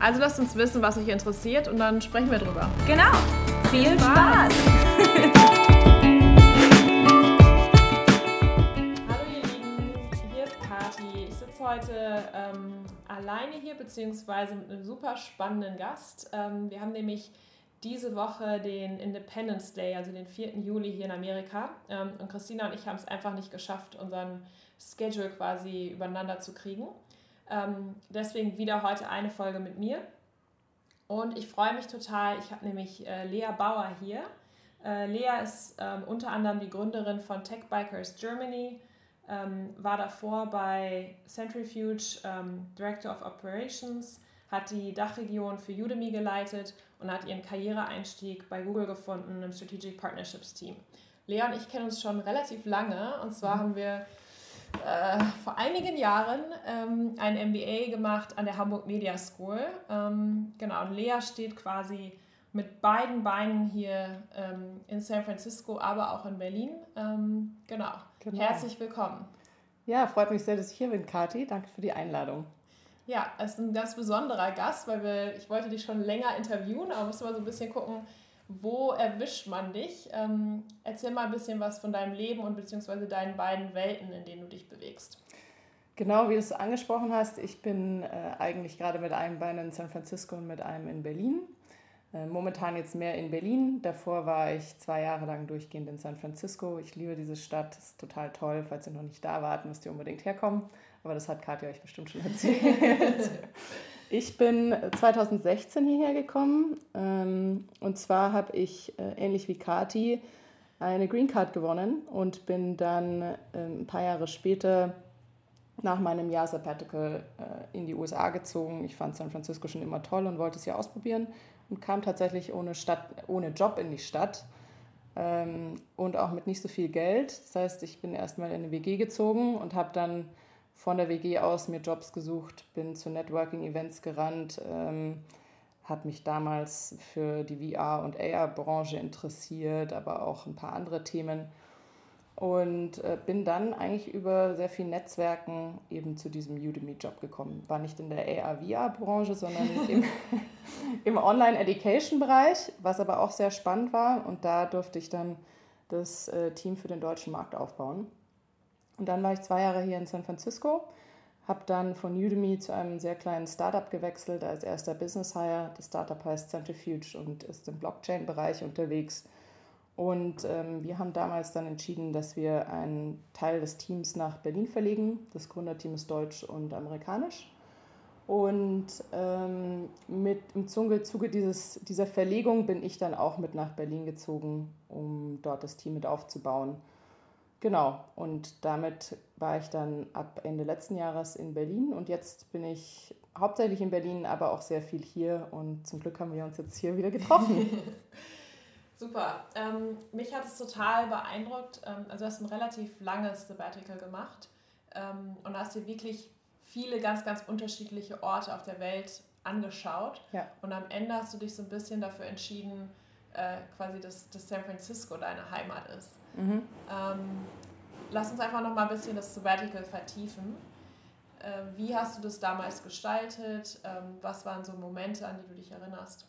Also lasst uns wissen, was euch interessiert und dann sprechen wir drüber. Genau. Viel Spaß. Hallo ihr Lieben, hier ist Kati. Ich sitze heute ähm, alleine hier, beziehungsweise mit einem super spannenden Gast. Ähm, wir haben nämlich diese Woche den Independence Day, also den 4. Juli hier in Amerika. Ähm, und Christina und ich haben es einfach nicht geschafft, unseren Schedule quasi übereinander zu kriegen. Ähm, deswegen wieder heute eine Folge mit mir. Und ich freue mich total. Ich habe nämlich äh, Lea Bauer hier. Äh, Lea ist ähm, unter anderem die Gründerin von Tech Bikers Germany, ähm, war davor bei Centrifuge ähm, Director of Operations, hat die Dachregion für Udemy geleitet und hat ihren Karriereeinstieg bei Google gefunden im Strategic Partnerships Team. Lea und ich kennen uns schon relativ lange und zwar mhm. haben wir äh, vor einigen Jahren ähm, ein MBA gemacht an der Hamburg Media School. Ähm, genau, und Lea steht quasi mit beiden Beinen hier ähm, in San Francisco, aber auch in Berlin. Ähm, genau. genau. Herzlich willkommen. Ja, freut mich sehr, dass ich hier bin, Kathi. Danke für die Einladung. Ja, es ist ein ganz besonderer Gast, weil wir, ich wollte dich schon länger interviewen, aber musste mal so ein bisschen gucken, wo erwischt man dich? Ähm, erzähl mal ein bisschen was von deinem Leben und beziehungsweise deinen beiden Welten, in denen du dich bewegst. Genau, wie du es angesprochen hast, ich bin äh, eigentlich gerade mit einem Bein in San Francisco und mit einem in Berlin. Äh, momentan jetzt mehr in Berlin. Davor war ich zwei Jahre lang durchgehend in San Francisco. Ich liebe diese Stadt, ist total toll. Falls ihr noch nicht da wart, müsst ihr unbedingt herkommen. Aber das hat Katja euch bestimmt schon erzählt. Ich bin 2016 hierher gekommen ähm, und zwar habe ich äh, ähnlich wie Kati eine Green Card gewonnen und bin dann äh, ein paar Jahre später nach meinem Jahr Sabbatical äh, in die USA gezogen. Ich fand San Francisco schon immer toll und wollte es hier ausprobieren und kam tatsächlich ohne, Stadt, ohne Job in die Stadt ähm, und auch mit nicht so viel Geld. Das heißt, ich bin erstmal in eine WG gezogen und habe dann von der WG aus mir Jobs gesucht, bin zu Networking-Events gerannt, ähm, habe mich damals für die VR- und AR-Branche interessiert, aber auch ein paar andere Themen und äh, bin dann eigentlich über sehr viel Netzwerken eben zu diesem Udemy-Job gekommen. War nicht in der AR-VR-Branche, sondern im, im Online-Education-Bereich, was aber auch sehr spannend war und da durfte ich dann das äh, Team für den deutschen Markt aufbauen. Und dann war ich zwei Jahre hier in San Francisco, habe dann von Udemy zu einem sehr kleinen Startup gewechselt als erster Business Hire. Das Startup heißt Centrifuge und ist im Blockchain-Bereich unterwegs. Und ähm, wir haben damals dann entschieden, dass wir einen Teil des Teams nach Berlin verlegen. Das Gründerteam ist deutsch und amerikanisch. Und ähm, mit, im Zuge, dieses, dieser Verlegung bin ich dann auch mit nach Berlin gezogen, um dort das Team mit aufzubauen. Genau, und damit war ich dann ab Ende letzten Jahres in Berlin und jetzt bin ich hauptsächlich in Berlin, aber auch sehr viel hier und zum Glück haben wir uns jetzt hier wieder getroffen. Super. Ähm, mich hat es total beeindruckt. Ähm, also du hast ein relativ langes Sabbatical gemacht ähm, und hast dir wirklich viele ganz, ganz unterschiedliche Orte auf der Welt angeschaut. Ja. Und am Ende hast du dich so ein bisschen dafür entschieden, äh, quasi, dass, dass San Francisco deine Heimat ist. Mhm. Ähm, lass uns einfach noch mal ein bisschen das Sabbatical vertiefen. Äh, wie hast du das damals gestaltet? Ähm, was waren so Momente, an die du dich erinnerst?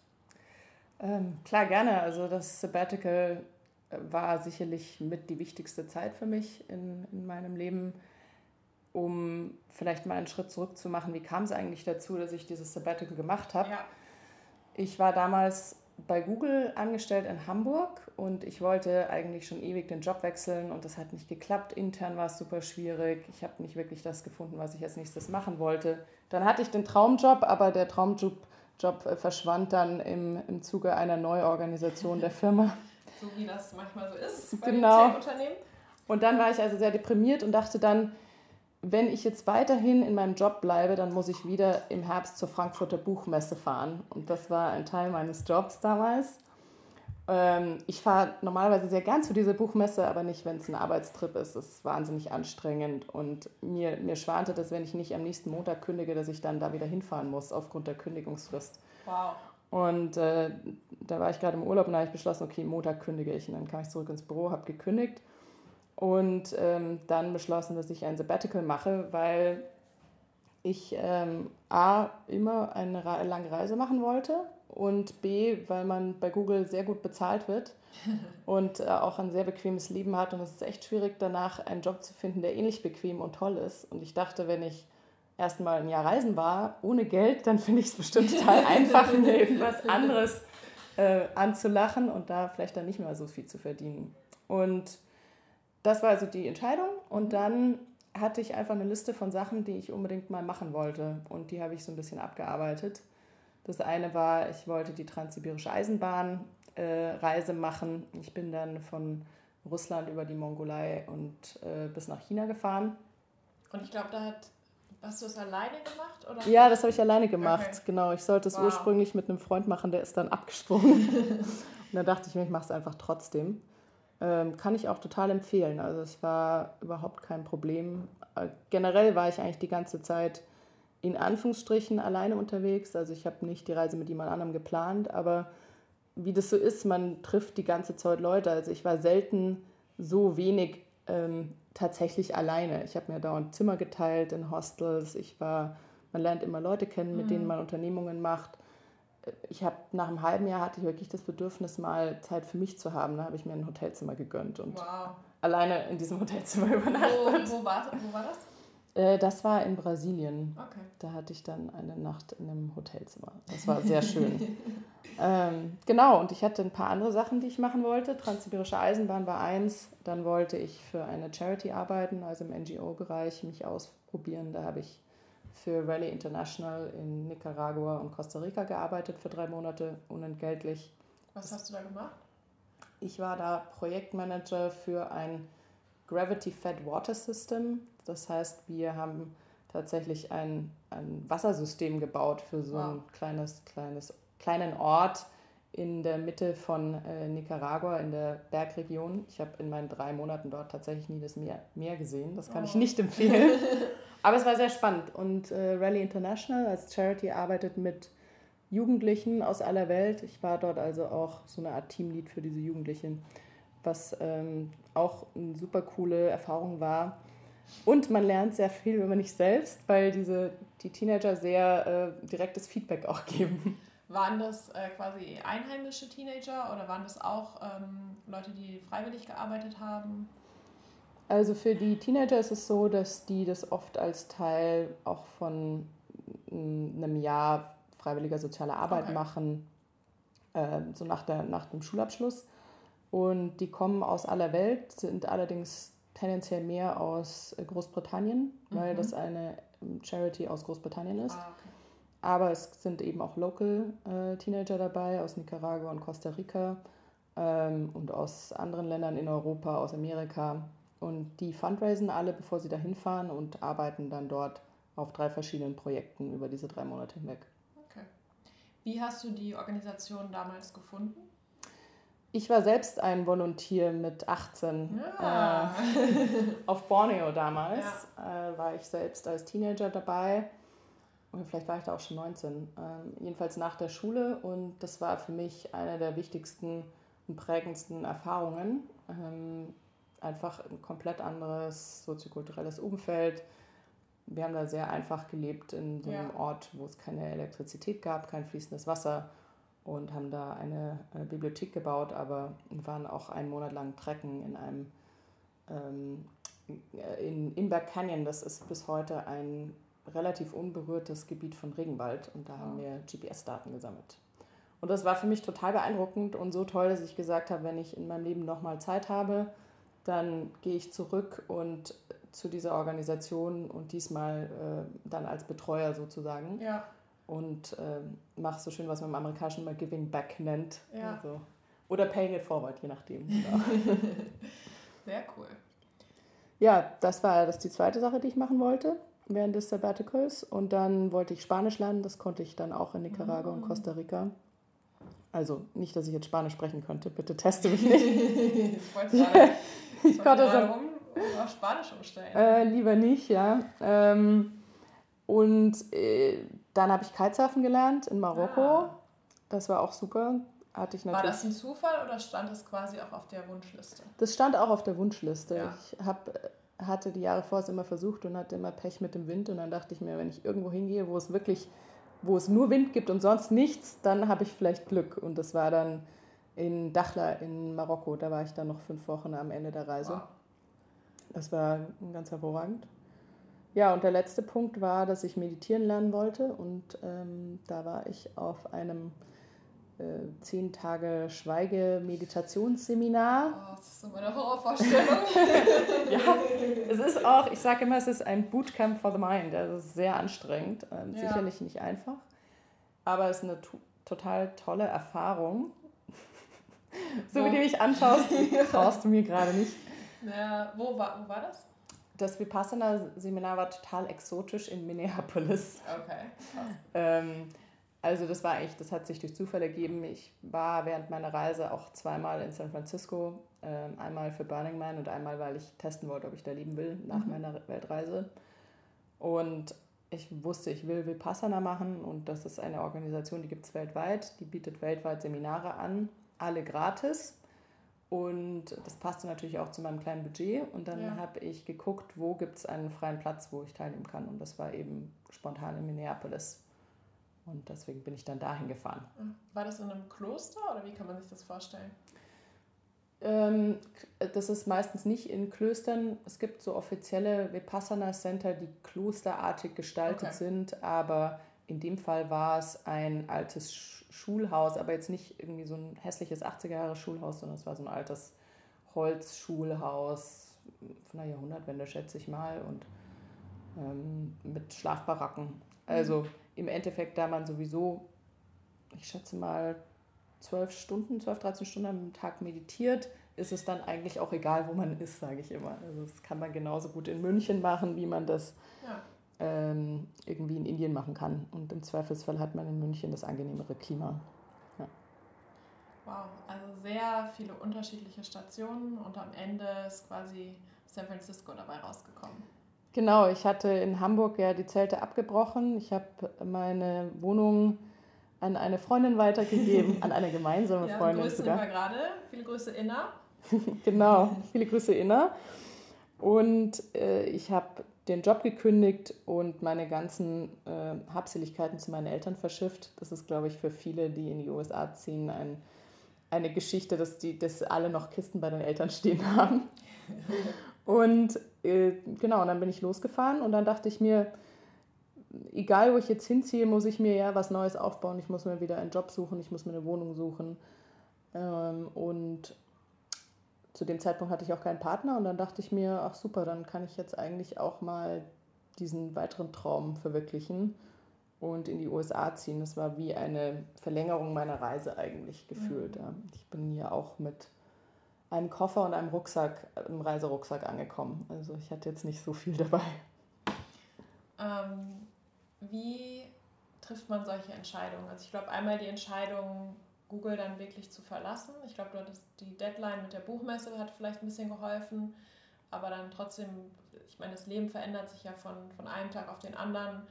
Ähm, klar, gerne. Also das Sabbatical äh, war sicherlich mit die wichtigste Zeit für mich in, in meinem Leben, um vielleicht mal einen Schritt zurück zu machen. Wie kam es eigentlich dazu, dass ich dieses Sabbatical gemacht habe? Ja. Ich war damals bei Google angestellt in Hamburg und ich wollte eigentlich schon ewig den Job wechseln und das hat nicht geklappt. Intern war es super schwierig. Ich habe nicht wirklich das gefunden, was ich als nächstes machen wollte. Dann hatte ich den Traumjob, aber der Traumjob Job äh, verschwand dann im, im Zuge einer Neuorganisation der Firma. So wie das manchmal so ist bei genau. den Unternehmen. Und dann war ich also sehr deprimiert und dachte dann, wenn ich jetzt weiterhin in meinem Job bleibe, dann muss ich wieder im Herbst zur Frankfurter Buchmesse fahren. Und das war ein Teil meines Jobs damals. Ähm, ich fahre normalerweise sehr gern zu dieser Buchmesse, aber nicht, wenn es ein Arbeitstrip ist. Das ist wahnsinnig anstrengend. Und mir, mir schwante das, wenn ich nicht am nächsten Montag kündige, dass ich dann da wieder hinfahren muss aufgrund der Kündigungsfrist. Wow. Und äh, da war ich gerade im Urlaub und da habe ich beschlossen, okay, Montag kündige ich. Und dann kam ich zurück ins Büro, habe gekündigt und ähm, dann beschlossen, dass ich ein Sabbatical mache, weil ich ähm, A, immer eine lange Reise machen wollte und B, weil man bei Google sehr gut bezahlt wird und äh, auch ein sehr bequemes Leben hat und es ist echt schwierig danach einen Job zu finden, der ähnlich bequem und toll ist. Und ich dachte, wenn ich erst mal ein Jahr reisen war, ohne Geld, dann finde ich es bestimmt total einfach, mir irgendwas anderes äh, anzulachen und da vielleicht dann nicht mehr so viel zu verdienen. Und das war also die Entscheidung und dann hatte ich einfach eine Liste von Sachen, die ich unbedingt mal machen wollte und die habe ich so ein bisschen abgearbeitet. Das eine war, ich wollte die transsibirische Eisenbahnreise äh, machen. Ich bin dann von Russland über die Mongolei und äh, bis nach China gefahren. Und ich glaube, da hat Hast du es alleine gemacht? Oder? Ja, das habe ich alleine gemacht. Okay. Genau. Ich sollte es wow. ursprünglich mit einem Freund machen, der ist dann abgesprungen. und dann dachte ich mir, ich mache es einfach trotzdem. Ähm, kann ich auch total empfehlen. Also es war überhaupt kein Problem. Äh, generell war ich eigentlich die ganze Zeit in Anführungsstrichen alleine unterwegs. Also ich habe nicht die Reise mit jemand anderem geplant, aber wie das so ist, man trifft die ganze Zeit Leute. Also ich war selten so wenig ähm, tatsächlich alleine. Ich habe mir dauernd Zimmer geteilt in Hostels. Ich war, man lernt immer Leute kennen, mit mhm. denen man Unternehmungen macht. Ich habe nach einem halben Jahr hatte ich wirklich das Bedürfnis, mal Zeit für mich zu haben. Da habe ich mir ein Hotelzimmer gegönnt und wow. alleine in diesem Hotelzimmer übernachtet. Wo, wo, war, wo war das? Äh, das war in Brasilien. Okay. Da hatte ich dann eine Nacht in einem Hotelzimmer. Das war sehr schön. ähm, genau, und ich hatte ein paar andere Sachen, die ich machen wollte. Transsibirische Eisenbahn war eins. Dann wollte ich für eine Charity arbeiten, also im NGO-Bereich, mich ausprobieren. Da habe ich für Rally International in Nicaragua und Costa Rica gearbeitet für drei Monate, unentgeltlich. Was hast du da gemacht? Ich war da Projektmanager für ein Gravity Fed Water System. Das heißt, wir haben tatsächlich ein, ein Wassersystem gebaut für so wow. ein kleines, kleines, kleinen Ort in der Mitte von äh, Nicaragua, in der Bergregion. Ich habe in meinen drei Monaten dort tatsächlich nie das Meer, Meer gesehen. Das kann oh. ich nicht empfehlen. Aber es war sehr spannend. Und äh, Rally International als Charity arbeitet mit Jugendlichen aus aller Welt. Ich war dort also auch so eine Art Teamlead für diese Jugendlichen was ähm, auch eine super coole Erfahrung war. Und man lernt sehr viel über mich selbst, weil diese, die Teenager sehr äh, direktes Feedback auch geben. Waren das äh, quasi einheimische Teenager oder waren das auch ähm, Leute, die freiwillig gearbeitet haben? Also für die Teenager ist es so, dass die das oft als Teil auch von mm, einem Jahr freiwilliger sozialer Arbeit okay. machen, äh, so nach, der, nach dem Schulabschluss. Und die kommen aus aller Welt, sind allerdings tendenziell mehr aus äh, Großbritannien, mhm. weil das eine ähm, Charity aus Großbritannien ist. Ah, okay. Aber es sind eben auch Local äh, Teenager dabei aus Nicaragua und Costa Rica ähm, und aus anderen Ländern in Europa, aus Amerika. Und die fundraisen alle, bevor sie dahin fahren und arbeiten dann dort auf drei verschiedenen Projekten über diese drei Monate hinweg. Okay. Wie hast du die Organisation damals gefunden? Ich war selbst ein Volontier mit 18 ja. äh, auf Borneo damals. Ja. Äh, war ich selbst als Teenager dabei. Oder vielleicht war ich da auch schon 19. Ähm, jedenfalls nach der Schule. Und das war für mich eine der wichtigsten und prägendsten Erfahrungen. Ähm, einfach ein komplett anderes soziokulturelles Umfeld. Wir haben da sehr einfach gelebt in so einem ja. Ort, wo es keine Elektrizität gab, kein fließendes Wasser und haben da eine, eine Bibliothek gebaut, aber waren auch einen Monat lang trecken in einem ähm, in Imber Canyon. Das ist bis heute ein relativ unberührtes Gebiet von Regenwald und da haben wir GPS-Daten gesammelt. Und das war für mich total beeindruckend und so toll, dass ich gesagt habe, wenn ich in meinem Leben nochmal Zeit habe, dann gehe ich zurück und zu dieser Organisation und diesmal äh, dann als Betreuer sozusagen. Ja und ähm, mach so schön, was man im Amerikanischen immer Giving Back nennt. Ja. Also, oder Paying It Forward, je nachdem. Genau. Sehr cool. ja, das war das die zweite Sache, die ich machen wollte während des Sabbaticals. Und dann wollte ich Spanisch lernen. Das konnte ich dann auch in Nicaragua und Costa Rica. Also nicht, dass ich jetzt Spanisch sprechen könnte. Bitte teste mich nicht. ich wollte gerade, ich konnte um auf Spanisch umstellen. Äh, lieber nicht, ja. Ähm, und äh, dann habe ich Kitesurfen gelernt in Marokko. Ah. Das war auch super. Hatte ich natürlich. War das ein Zufall oder stand es quasi auch auf der Wunschliste? Das stand auch auf der Wunschliste. Ja. Ich habe hatte die Jahre vorher immer versucht und hatte immer Pech mit dem Wind. Und dann dachte ich mir, wenn ich irgendwo hingehe, wo es wirklich, wo es nur Wind gibt und sonst nichts, dann habe ich vielleicht Glück. Und das war dann in Dakhla in Marokko. Da war ich dann noch fünf Wochen am Ende der Reise. Wow. Das war ganz hervorragend. Ja, und der letzte Punkt war, dass ich meditieren lernen wollte. Und ähm, da war ich auf einem äh, zehn Tage Schweige-Meditationsseminar. Oh, das ist so meine Horrorvorstellung. ja, es ist auch, ich sage immer, es ist ein Bootcamp for the Mind. Also es ist sehr anstrengend, ähm, ja. sicherlich nicht einfach, aber es ist eine total tolle Erfahrung. so wo? wie du mich anschaust, traust du mir gerade nicht. Ja, wo, war, wo war das? Das Vipassana-Seminar war total exotisch in Minneapolis. Okay. Ähm, also das war eigentlich, das hat sich durch Zufall ergeben. Ich war während meiner Reise auch zweimal in San Francisco, äh, einmal für Burning Man und einmal, weil ich testen wollte, ob ich da leben will nach mhm. meiner Weltreise. Und ich wusste, ich will Vipassana machen und das ist eine Organisation, die gibt es weltweit, die bietet weltweit Seminare an, alle gratis. Und das passte natürlich auch zu meinem kleinen Budget. Und dann ja. habe ich geguckt, wo gibt es einen freien Platz, wo ich teilnehmen kann. Und das war eben spontan in Minneapolis. Und deswegen bin ich dann dahin gefahren. War das in einem Kloster oder wie kann man sich das vorstellen? Ähm, das ist meistens nicht in Klöstern. Es gibt so offizielle Vipassana Center, die klosterartig gestaltet okay. sind, aber in dem Fall war es ein altes Schulhaus, aber jetzt nicht irgendwie so ein hässliches 80er Jahre Schulhaus, sondern es war so ein altes Holzschulhaus von der Jahrhundertwende, schätze ich mal, und ähm, mit Schlafbaracken. Also mhm im Endeffekt, da man sowieso, ich schätze mal, zwölf Stunden, zwölf, 13 Stunden am Tag meditiert, ist es dann eigentlich auch egal, wo man ist, sage ich immer. Also das kann man genauso gut in München machen, wie man das ja. Ähm, irgendwie in Indien machen kann. Und im Zweifelsfall hat man in München das angenehmere Klima. Ja. Wow, also sehr viele unterschiedliche Stationen und am Ende ist quasi San Francisco dabei rausgekommen. Genau, ich hatte in Hamburg ja die Zelte abgebrochen. Ich habe meine Wohnung an eine Freundin weitergegeben, an eine gemeinsame ja, Freundin Grüße sogar. gerade. Viele Grüße Inna. genau, viele Grüße Inna. Und äh, ich habe den Job gekündigt und meine ganzen äh, Habseligkeiten zu meinen Eltern verschifft. Das ist, glaube ich, für viele, die in die USA ziehen, ein, eine Geschichte, dass, die, dass alle noch Kisten bei den Eltern stehen haben. Und äh, genau, und dann bin ich losgefahren und dann dachte ich mir, egal wo ich jetzt hinziehe, muss ich mir ja was Neues aufbauen. Ich muss mir wieder einen Job suchen, ich muss mir eine Wohnung suchen. Ähm, und zu dem Zeitpunkt hatte ich auch keinen Partner und dann dachte ich mir, ach super, dann kann ich jetzt eigentlich auch mal diesen weiteren Traum verwirklichen und in die USA ziehen. Das war wie eine Verlängerung meiner Reise eigentlich gefühlt. Mhm. Ich bin ja auch mit einem Koffer und einem Rucksack, einem Reiserucksack angekommen. Also ich hatte jetzt nicht so viel dabei. Ähm, wie trifft man solche Entscheidungen? Also ich glaube einmal die Entscheidung, Google dann wirklich zu verlassen. Ich glaube, die Deadline mit der Buchmesse hat vielleicht ein bisschen geholfen, aber dann trotzdem, ich meine, das Leben verändert sich ja von, von einem Tag auf den anderen.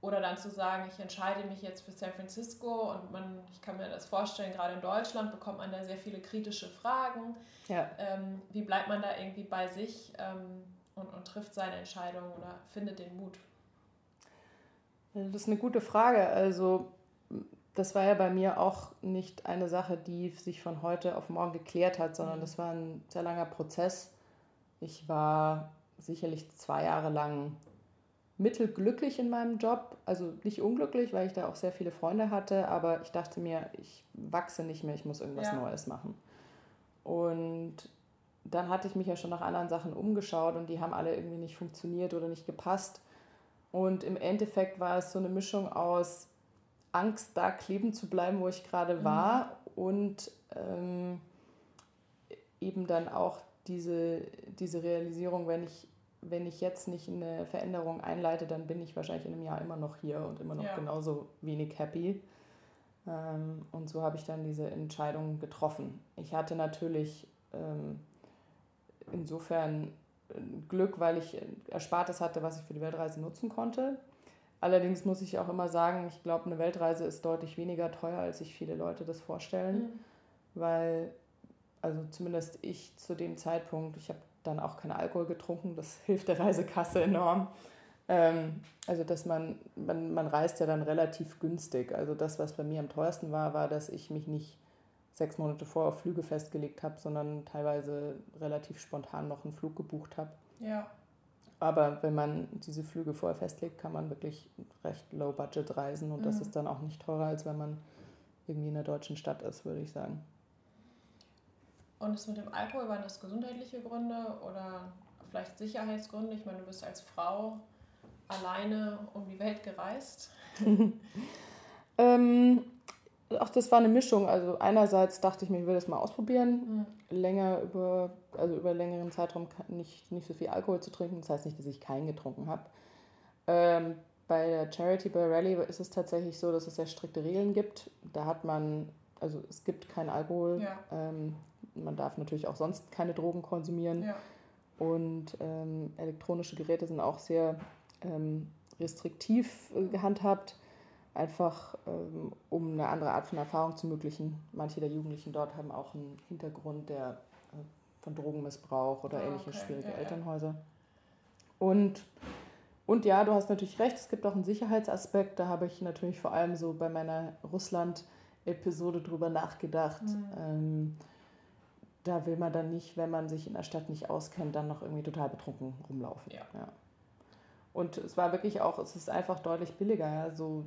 Oder dann zu sagen, ich entscheide mich jetzt für San Francisco und man, ich kann mir das vorstellen, gerade in Deutschland bekommt man da sehr viele kritische Fragen. Ja. Ähm, wie bleibt man da irgendwie bei sich ähm, und, und trifft seine Entscheidung oder findet den Mut? Das ist eine gute Frage. Also das war ja bei mir auch nicht eine Sache, die sich von heute auf morgen geklärt hat, sondern mhm. das war ein sehr langer Prozess. Ich war sicherlich zwei Jahre lang mittelglücklich in meinem Job, also nicht unglücklich, weil ich da auch sehr viele Freunde hatte, aber ich dachte mir, ich wachse nicht mehr, ich muss irgendwas ja. Neues machen. Und dann hatte ich mich ja schon nach anderen Sachen umgeschaut und die haben alle irgendwie nicht funktioniert oder nicht gepasst. Und im Endeffekt war es so eine Mischung aus Angst, da kleben zu bleiben, wo ich gerade mhm. war mhm. und ähm, eben dann auch diese, diese Realisierung, wenn ich wenn ich jetzt nicht eine Veränderung einleite, dann bin ich wahrscheinlich in einem Jahr immer noch hier und immer noch ja. genauso wenig happy. Ähm, und so habe ich dann diese Entscheidung getroffen. Ich hatte natürlich ähm, insofern äh, Glück, weil ich Erspartes hatte, was ich für die Weltreise nutzen konnte. Allerdings muss ich auch immer sagen, ich glaube, eine Weltreise ist deutlich weniger teuer, als sich viele Leute das vorstellen, mhm. weil, also zumindest ich zu dem Zeitpunkt, ich habe dann auch keinen Alkohol getrunken, das hilft der Reisekasse enorm. Ähm, also, dass man, man, man reist ja dann relativ günstig. Also, das, was bei mir am teuersten war, war, dass ich mich nicht sechs Monate vor auf Flüge festgelegt habe, sondern teilweise relativ spontan noch einen Flug gebucht habe. Ja. Aber wenn man diese Flüge vorher festlegt, kann man wirklich recht low budget reisen und mhm. das ist dann auch nicht teurer, als wenn man irgendwie in der deutschen Stadt ist, würde ich sagen. Und das mit dem Alkohol, waren das gesundheitliche Gründe oder vielleicht Sicherheitsgründe? Ich meine, du bist als Frau alleine um die Welt gereist. ähm, auch das war eine Mischung. Also einerseits dachte ich mir, ich will das mal ausprobieren, mhm. länger über, also über längeren Zeitraum nicht, nicht so viel Alkohol zu trinken. Das heißt nicht, dass ich keinen getrunken habe. Ähm, bei der Charity Bear Rally ist es tatsächlich so, dass es sehr strikte Regeln gibt. Da hat man, also es gibt keinen Alkohol. Ja. Ähm, man darf natürlich auch sonst keine Drogen konsumieren. Ja. Und ähm, elektronische Geräte sind auch sehr ähm, restriktiv äh, gehandhabt einfach ähm, um eine andere Art von Erfahrung zu ermöglichen. Manche der Jugendlichen dort haben auch einen Hintergrund der, äh, von Drogenmissbrauch oder oh, ähnliche okay. schwierige ja, Elternhäuser. Und, und ja, du hast natürlich recht, es gibt auch einen Sicherheitsaspekt. Da habe ich natürlich vor allem so bei meiner Russland-Episode drüber nachgedacht. Mhm. Ähm, da will man dann nicht, wenn man sich in der Stadt nicht auskennt, dann noch irgendwie total betrunken rumlaufen. Ja. ja. Und es war wirklich auch, es ist einfach deutlich billiger. Ja? So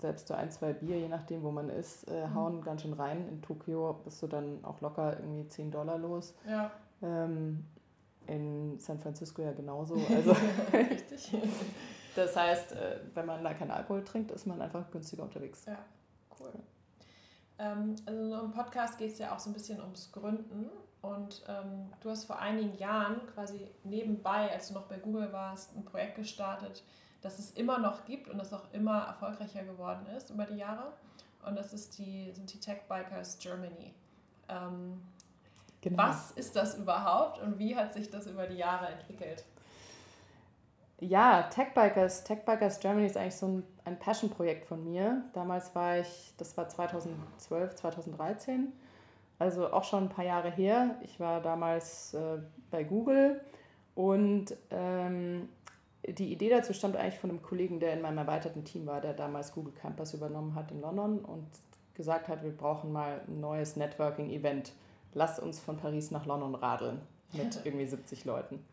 selbst so ein, zwei Bier, je nachdem, wo man ist, äh, mhm. hauen ganz schön rein. In Tokio bist du dann auch locker irgendwie 10 Dollar los. Ja. Ähm, in San Francisco ja genauso. Also Richtig. das heißt, äh, wenn man da keinen Alkohol trinkt, ist man einfach günstiger unterwegs. Ja, cool. Ähm, also im Podcast geht es ja auch so ein bisschen ums Gründen. Und ähm, du hast vor einigen Jahren quasi nebenbei, als du noch bei Google warst, ein Projekt gestartet, das es immer noch gibt und das auch immer erfolgreicher geworden ist über die Jahre. Und das ist die, sind die Tech Bikers Germany. Ähm, genau. Was ist das überhaupt und wie hat sich das über die Jahre entwickelt? Ja, Tech Bikers, Tech Bikers Germany ist eigentlich so ein, ein Passion-Projekt von mir. Damals war ich, das war 2012, 2013 also auch schon ein paar Jahre her. Ich war damals äh, bei Google und ähm, die Idee dazu stammt eigentlich von einem Kollegen, der in meinem erweiterten Team war, der damals Google Campus übernommen hat in London und gesagt hat, wir brauchen mal ein neues Networking-Event. Lass uns von Paris nach London radeln mit irgendwie 70 Leuten.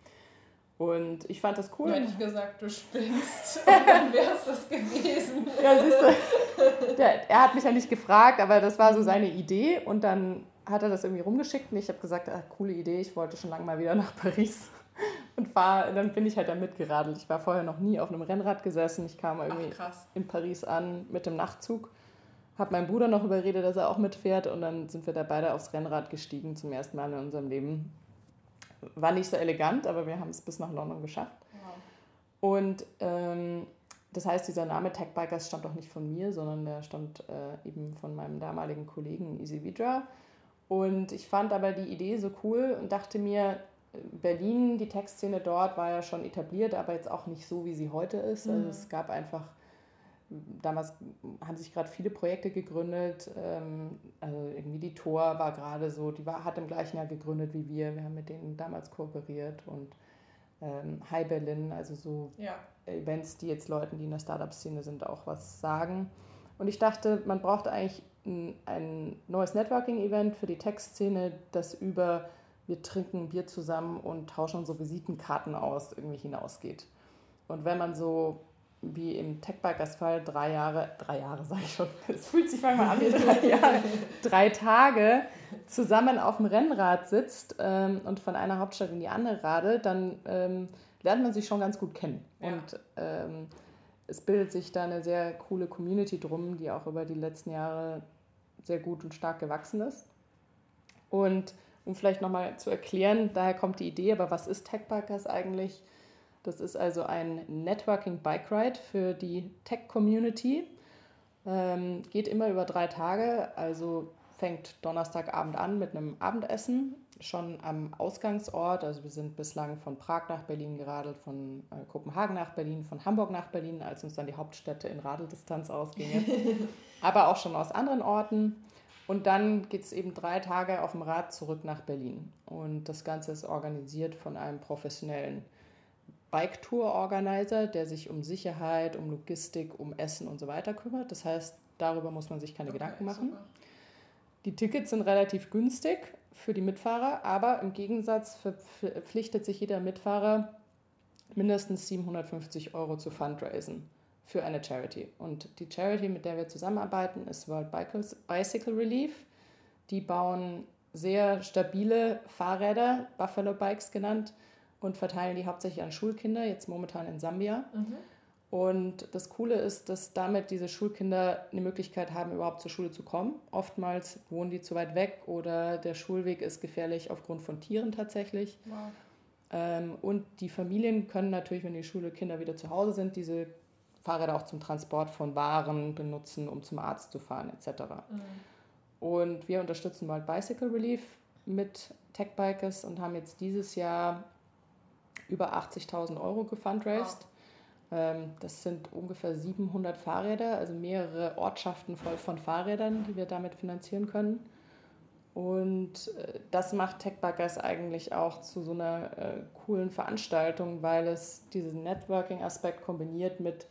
Und ich fand das cool. Hätte ich gesagt, du spinnst, dann wäre es das gewesen. ja, siehst du, der, er hat mich ja nicht gefragt, aber das war so seine Idee. Und dann hat er das irgendwie rumgeschickt und ich habe gesagt, ach, coole Idee, ich wollte schon lange mal wieder nach Paris. Und war, dann bin ich halt da mitgeradelt. Ich war vorher noch nie auf einem Rennrad gesessen. Ich kam irgendwie ach, in Paris an mit dem Nachtzug. Habe meinen Bruder noch überredet, dass er auch mitfährt. Und dann sind wir da beide aufs Rennrad gestiegen zum ersten Mal in unserem Leben. War nicht so elegant, aber wir haben es bis nach London geschafft. Wow. Und ähm, das heißt, dieser Name Tech Bikers stammt auch nicht von mir, sondern der stammt äh, eben von meinem damaligen Kollegen Easy Vidra. Und ich fand aber die Idee so cool und dachte mir, Berlin, die Textszene dort war ja schon etabliert, aber jetzt auch nicht so, wie sie heute ist. Also mhm. es gab einfach, damals haben sich gerade viele Projekte gegründet. Ähm, also irgendwie die Tor war gerade so, die war, hat im gleichen Jahr gegründet wie wir. Wir haben mit denen damals kooperiert und ähm, Hi Berlin, also so ja. Events, die jetzt Leuten, die in der Startup-Szene sind, auch was sagen. Und ich dachte, man braucht eigentlich ein neues Networking-Event für die Tech-Szene, das über wir trinken Bier zusammen und tauschen unsere Visitenkarten aus irgendwie hinausgeht. Und wenn man so wie im Techbikers Fall drei Jahre, drei Jahre sage ich schon, es fühlt sich manchmal an wie drei Jahre, drei Tage zusammen auf dem Rennrad sitzt ähm, und von einer Hauptstadt in die andere radelt, dann ähm, lernt man sich schon ganz gut kennen. Ja. Und ähm, es bildet sich da eine sehr coole Community drum, die auch über die letzten Jahre sehr gut und stark gewachsen ist. Und um vielleicht nochmal zu erklären, daher kommt die Idee, aber was ist Techbikers eigentlich? Das ist also ein Networking Bike Ride für die Tech-Community. Ähm, geht immer über drei Tage, also fängt Donnerstagabend an mit einem Abendessen, schon am Ausgangsort. Also wir sind bislang von Prag nach Berlin geradelt, von äh, Kopenhagen nach Berlin, von Hamburg nach Berlin, als uns dann die Hauptstädte in Radeldistanz ausgingen. Aber auch schon aus anderen Orten. Und dann geht es eben drei Tage auf dem Rad zurück nach Berlin. Und das Ganze ist organisiert von einem professionellen Bike-Tour-Organizer, der sich um Sicherheit, um Logistik, um Essen und so weiter kümmert. Das heißt, darüber muss man sich keine okay, Gedanken machen. Super. Die Tickets sind relativ günstig für die Mitfahrer, aber im Gegensatz verpflichtet sich jeder Mitfahrer mindestens 750 Euro zu fundraisen für eine Charity. Und die Charity, mit der wir zusammenarbeiten, ist World Bicycle Relief. Die bauen sehr stabile Fahrräder, Buffalo Bikes genannt, und verteilen die hauptsächlich an Schulkinder, jetzt momentan in Sambia. Mhm. Und das Coole ist, dass damit diese Schulkinder eine Möglichkeit haben, überhaupt zur Schule zu kommen. Oftmals wohnen die zu weit weg oder der Schulweg ist gefährlich aufgrund von Tieren tatsächlich. Wow. Ähm, und die Familien können natürlich, wenn die Schulkinder wieder zu Hause sind, diese Fahrräder auch zum Transport von Waren benutzen, um zum Arzt zu fahren etc. Mhm. Und wir unterstützen World Bicycle Relief mit Tech Bikers und haben jetzt dieses Jahr über 80.000 Euro gefundraised. Wow. Ähm, das sind ungefähr 700 Fahrräder, also mehrere Ortschaften voll von Fahrrädern, die wir damit finanzieren können. Und äh, das macht TechBuggers eigentlich auch zu so einer äh, coolen Veranstaltung, weil es diesen Networking-Aspekt kombiniert mit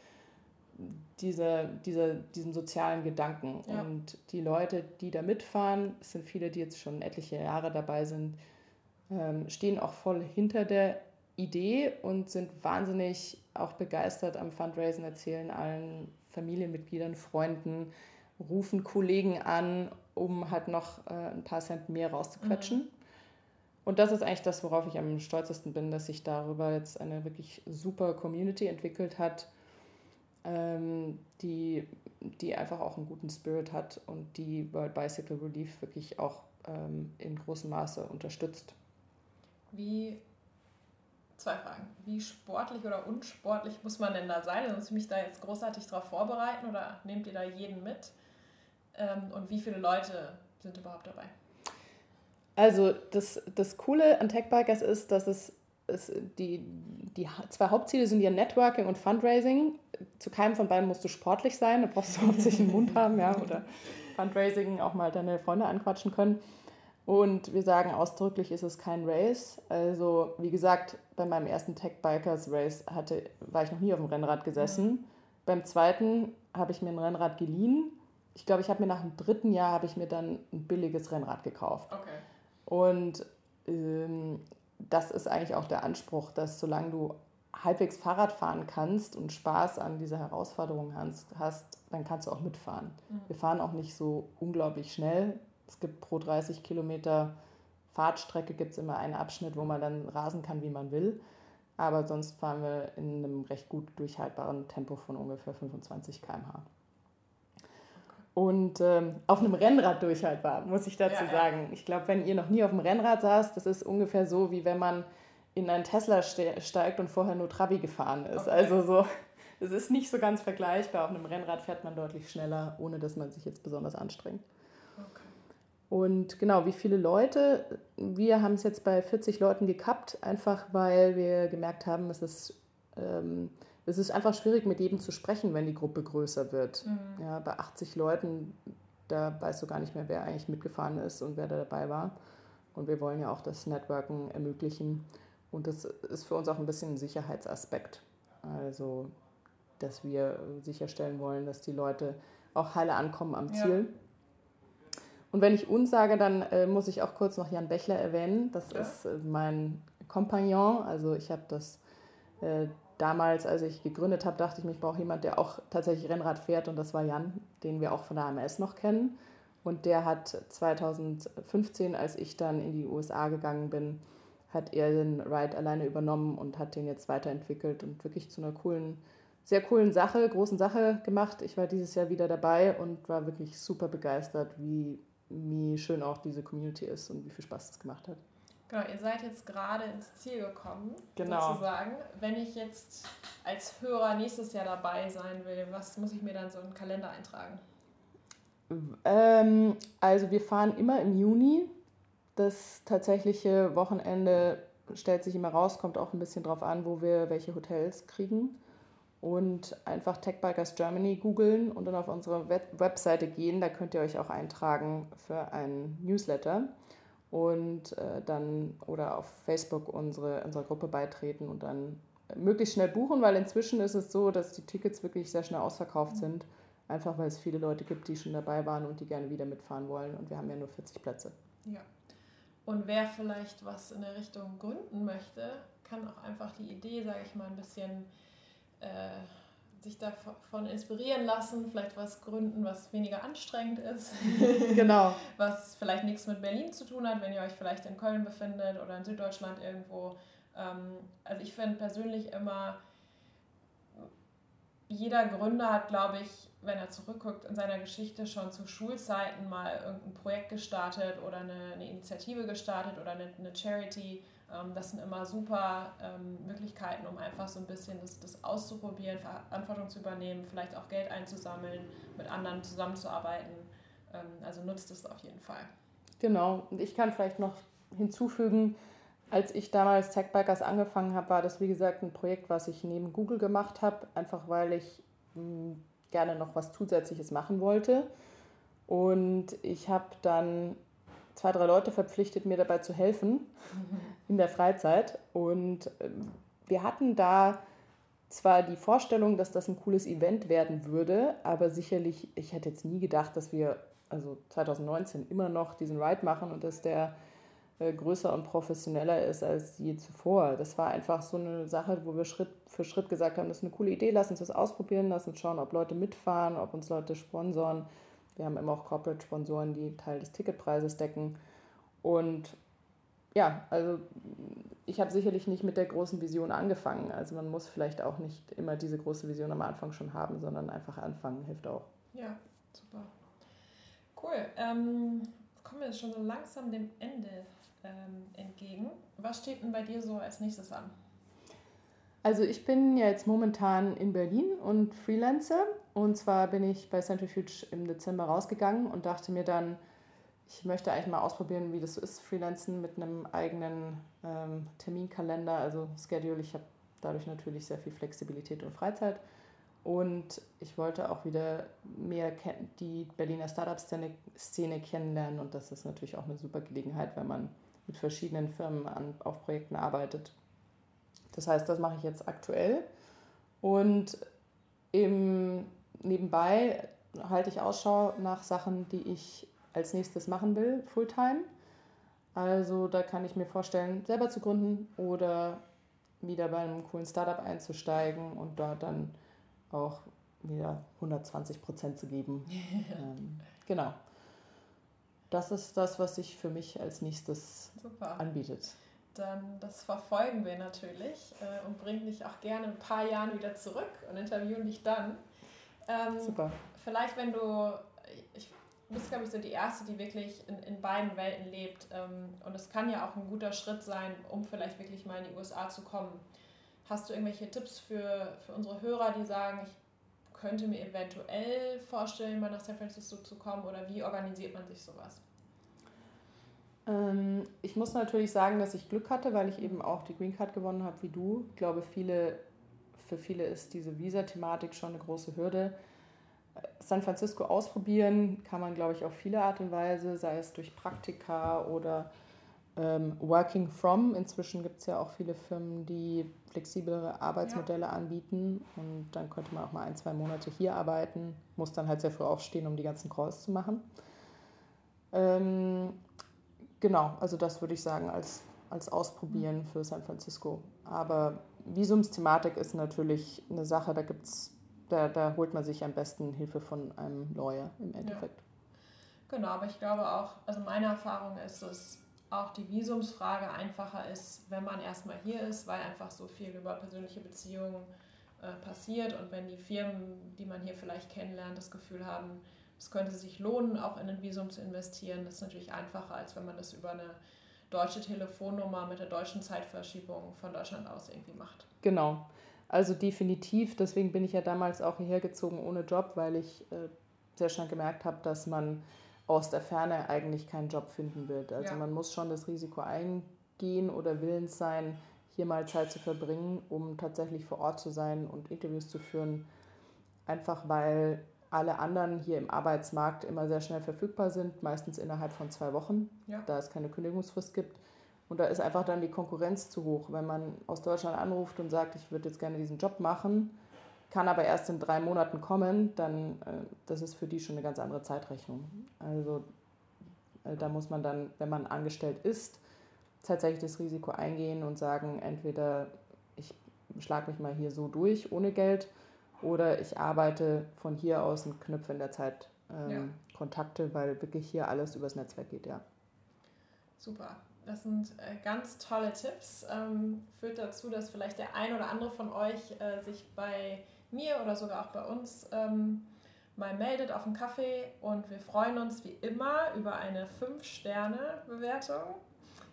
dieser, dieser, diesem sozialen Gedanken. Ja. Und die Leute, die da mitfahren, es sind viele, die jetzt schon etliche Jahre dabei sind, ähm, stehen auch voll hinter der Idee und sind wahnsinnig auch begeistert am Fundraisen, erzählen allen Familienmitgliedern, Freunden, rufen Kollegen an, um halt noch äh, ein paar Cent mehr rauszuquetschen. Mhm. Und das ist eigentlich das, worauf ich am stolzesten bin, dass sich darüber jetzt eine wirklich super Community entwickelt hat, ähm, die, die einfach auch einen guten Spirit hat und die World Bicycle Relief wirklich auch ähm, in großem Maße unterstützt. Wie zwei Fragen. Wie sportlich oder unsportlich muss man denn da sein? Muss ich mich da jetzt großartig darauf vorbereiten oder nehmt ihr da jeden mit? Ähm, und wie viele Leute sind überhaupt dabei? Also das, das Coole an Techbikers ist, dass es, es die, die zwei Hauptziele sind ja Networking und Fundraising. Zu keinem von beiden musst du sportlich sein, da brauchst du hauptsächlich einen Mund haben, ja, oder Fundraising auch mal deine Freunde anquatschen können. Und wir sagen ausdrücklich, ist es kein Race. Also, wie gesagt, bei meinem ersten Tech Bikers Race hatte, war ich noch nie auf dem Rennrad gesessen. Mhm. Beim zweiten habe ich mir ein Rennrad geliehen. Ich glaube, ich habe mir nach dem dritten Jahr habe ich mir dann ein billiges Rennrad gekauft. Okay. Und ähm, das ist eigentlich auch der Anspruch, dass solange du halbwegs Fahrrad fahren kannst und Spaß an dieser Herausforderung hast, hast dann kannst du auch mitfahren. Mhm. Wir fahren auch nicht so unglaublich schnell. Es gibt pro 30 Kilometer Fahrtstrecke gibt es immer einen Abschnitt, wo man dann rasen kann, wie man will. Aber sonst fahren wir in einem recht gut durchhaltbaren Tempo von ungefähr 25 km/h. Und ähm, auf einem Rennrad durchhaltbar, muss ich dazu ja, sagen. Ich glaube, wenn ihr noch nie auf dem Rennrad saßt, das ist ungefähr so, wie wenn man in einen Tesla ste steigt und vorher nur Trabi gefahren ist. Okay. Also so, es ist nicht so ganz vergleichbar. Auf einem Rennrad fährt man deutlich schneller, ohne dass man sich jetzt besonders anstrengt. Und genau, wie viele Leute? Wir haben es jetzt bei 40 Leuten gekappt, einfach weil wir gemerkt haben, es ist, ähm, es ist einfach schwierig, mit jedem zu sprechen, wenn die Gruppe größer wird. Mhm. Ja, bei 80 Leuten, da weißt du gar nicht mehr, wer eigentlich mitgefahren ist und wer da dabei war. Und wir wollen ja auch das Networken ermöglichen. Und das ist für uns auch ein bisschen ein Sicherheitsaspekt. Also, dass wir sicherstellen wollen, dass die Leute auch heile ankommen am Ziel. Ja. Und wenn ich uns sage, dann äh, muss ich auch kurz noch Jan Bechler erwähnen. Das ja. ist äh, mein Kompagnon. Also ich habe das äh, damals, als ich gegründet habe, dachte ich mir, ich brauche jemanden, der auch tatsächlich Rennrad fährt. Und das war Jan, den wir auch von der AMS noch kennen. Und der hat 2015, als ich dann in die USA gegangen bin, hat er den Ride alleine übernommen und hat den jetzt weiterentwickelt und wirklich zu einer coolen, sehr coolen Sache, großen Sache gemacht. Ich war dieses Jahr wieder dabei und war wirklich super begeistert, wie wie schön auch diese Community ist und wie viel Spaß es gemacht hat. Genau, ihr seid jetzt gerade ins Ziel gekommen, genau. sozusagen. Wenn ich jetzt als Hörer nächstes Jahr dabei sein will, was muss ich mir dann so im Kalender eintragen? Ähm, also wir fahren immer im Juni. Das tatsächliche Wochenende stellt sich immer raus, kommt auch ein bisschen drauf an, wo wir welche Hotels kriegen. Und einfach Techbikers Germany googeln und dann auf unsere Web Webseite gehen. Da könnt ihr euch auch eintragen für einen Newsletter und äh, dann oder auf Facebook unsere, unserer Gruppe beitreten und dann möglichst schnell buchen, weil inzwischen ist es so, dass die Tickets wirklich sehr schnell ausverkauft sind. Einfach weil es viele Leute gibt, die schon dabei waren und die gerne wieder mitfahren wollen. Und wir haben ja nur 40 Plätze. Ja. Und wer vielleicht was in der Richtung gründen möchte, kann auch einfach die Idee, sage ich mal, ein bisschen äh, sich davon inspirieren lassen, vielleicht was gründen, was weniger anstrengend ist. genau. was vielleicht nichts mit Berlin zu tun hat, wenn ihr euch vielleicht in Köln befindet oder in Süddeutschland irgendwo. Ähm, also ich finde persönlich immer, jeder Gründer hat, glaube ich, wenn er zurückguckt in seiner Geschichte schon zu Schulzeiten mal irgendein Projekt gestartet oder eine, eine Initiative gestartet oder eine, eine Charity. Ähm, das sind immer super ähm, Möglichkeiten, um einfach so ein bisschen das, das auszuprobieren, Verantwortung zu übernehmen, vielleicht auch Geld einzusammeln, mit anderen zusammenzuarbeiten. Ähm, also nutzt es auf jeden Fall. Genau, und ich kann vielleicht noch hinzufügen, als ich damals Techbikers angefangen habe, war das wie gesagt ein Projekt, was ich neben Google gemacht habe, einfach weil ich mh, hm, gerne noch was Zusätzliches machen wollte. Und ich habe dann zwei, drei Leute verpflichtet, mir dabei zu helfen. in der Freizeit. Und ähm, wir hatten da zwar die Vorstellung, dass das ein cooles Event werden würde, aber sicherlich, ich hätte jetzt nie gedacht, dass wir also 2019 immer noch diesen Ride machen und dass der äh, größer und professioneller ist als je zuvor. Das war einfach so eine Sache, wo wir Schritt für Schritt gesagt haben, das ist eine coole Idee, lass uns das ausprobieren, lass uns schauen, ob Leute mitfahren, ob uns Leute sponsoren. Wir haben immer auch Corporate-Sponsoren, die Teil des Ticketpreises decken. Und ja, also ich habe sicherlich nicht mit der großen Vision angefangen. Also man muss vielleicht auch nicht immer diese große Vision am Anfang schon haben, sondern einfach anfangen hilft auch. Ja, super. Cool. Ähm, kommen wir schon so langsam dem Ende ähm, entgegen. Was steht denn bei dir so als nächstes an? Also ich bin ja jetzt momentan in Berlin und Freelancer. Und zwar bin ich bei Centrifuge im Dezember rausgegangen und dachte mir dann, ich möchte eigentlich mal ausprobieren, wie das so ist, Freelancen mit einem eigenen ähm, Terminkalender, also Schedule. Ich habe dadurch natürlich sehr viel Flexibilität und Freizeit. Und ich wollte auch wieder mehr die Berliner Startup-Szene kennenlernen. Und das ist natürlich auch eine super Gelegenheit, wenn man mit verschiedenen Firmen an, auf Projekten arbeitet. Das heißt, das mache ich jetzt aktuell. Und im, nebenbei halte ich Ausschau nach Sachen, die ich als nächstes machen will, Fulltime. Also da kann ich mir vorstellen, selber zu gründen oder wieder bei einem coolen Startup einzusteigen und dort dann auch wieder 120 Prozent zu geben. ähm, genau. Das ist das, was sich für mich als nächstes Super. anbietet. Dann das verfolgen wir natürlich äh, und bringen dich auch gerne ein paar Jahren wieder zurück und interviewen dich dann. Ähm, Super. Vielleicht, wenn du, ich bist, glaube ich, so die Erste, die wirklich in, in beiden Welten lebt. Ähm, und es kann ja auch ein guter Schritt sein, um vielleicht wirklich mal in die USA zu kommen. Hast du irgendwelche Tipps für, für unsere Hörer, die sagen, ich könnte mir eventuell vorstellen, mal nach San Francisco zu kommen oder wie organisiert man sich sowas? Ähm, ich muss natürlich sagen, dass ich Glück hatte, weil ich eben auch die Green Card gewonnen habe wie du. Ich glaube, viele, für viele ist diese Visa-Thematik schon eine große Hürde. San Francisco ausprobieren kann man, glaube ich, auf viele Art und Weise, sei es durch Praktika oder ähm, Working From. Inzwischen gibt es ja auch viele Firmen, die flexiblere Arbeitsmodelle ja. anbieten und dann könnte man auch mal ein, zwei Monate hier arbeiten, muss dann halt sehr früh aufstehen, um die ganzen Calls zu machen. Ähm, genau, also das würde ich sagen als, als Ausprobieren für San Francisco. Aber Visumsthematik ist natürlich eine Sache, da gibt's, da, da holt man sich am besten Hilfe von einem Lawyer im Endeffekt. Ja. Genau, aber ich glaube auch, also meine Erfahrung ist, dass auch die Visumsfrage einfacher ist, wenn man erstmal hier ist, weil einfach so viel über persönliche Beziehungen äh, passiert und wenn die Firmen, die man hier vielleicht kennenlernt, das Gefühl haben, es könnte sich lohnen, auch in ein Visum zu investieren, das ist natürlich einfacher, als wenn man das über eine deutsche Telefonnummer mit der deutschen Zeitverschiebung von Deutschland aus irgendwie macht. Genau. Also definitiv, deswegen bin ich ja damals auch hierher gezogen ohne Job, weil ich äh, sehr schnell gemerkt habe, dass man aus der Ferne eigentlich keinen Job finden wird. Also ja. man muss schon das Risiko eingehen oder willens sein, hier mal Zeit zu verbringen, um tatsächlich vor Ort zu sein und Interviews zu führen. Einfach weil alle anderen hier im Arbeitsmarkt immer sehr schnell verfügbar sind, meistens innerhalb von zwei Wochen, ja. da es keine Kündigungsfrist gibt. Und da ist einfach dann die Konkurrenz zu hoch. Wenn man aus Deutschland anruft und sagt, ich würde jetzt gerne diesen Job machen, kann aber erst in drei Monaten kommen, dann äh, das ist für die schon eine ganz andere Zeitrechnung. Also äh, da muss man dann, wenn man angestellt ist, tatsächlich das Risiko eingehen und sagen, entweder ich schlage mich mal hier so durch ohne Geld oder ich arbeite von hier aus und knüpfe in der Zeit ähm, ja. Kontakte, weil wirklich hier alles übers Netzwerk geht, ja. Super. Das sind äh, ganz tolle Tipps. Ähm, führt dazu, dass vielleicht der ein oder andere von euch äh, sich bei mir oder sogar auch bei uns ähm, mal meldet auf einen Kaffee und wir freuen uns wie immer über eine 5-Sterne-Bewertung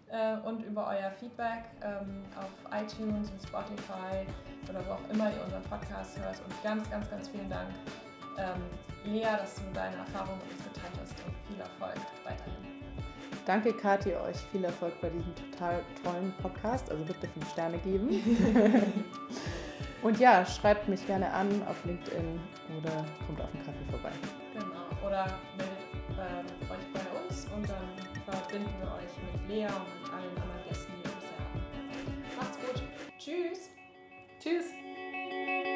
äh, und über euer Feedback ähm, auf iTunes und Spotify oder wo auch immer ihr unseren Podcast hört. Und ganz, ganz, ganz vielen Dank, Lea, dass du deine Erfahrungen mit uns geteilt hast und viel Erfolg weiterhin. Danke, Kathi, euch viel Erfolg bei diesem total tollen Podcast. Also bitte 5 Sterne geben. Und ja, schreibt mich gerne an auf LinkedIn oder kommt auf den Kaffee vorbei. Genau. Oder meldet äh, euch bei uns und dann verbinden wir euch mit Lea und mit allen anderen Gästen, die wir bisher haben. Macht's gut. Tschüss. Tschüss.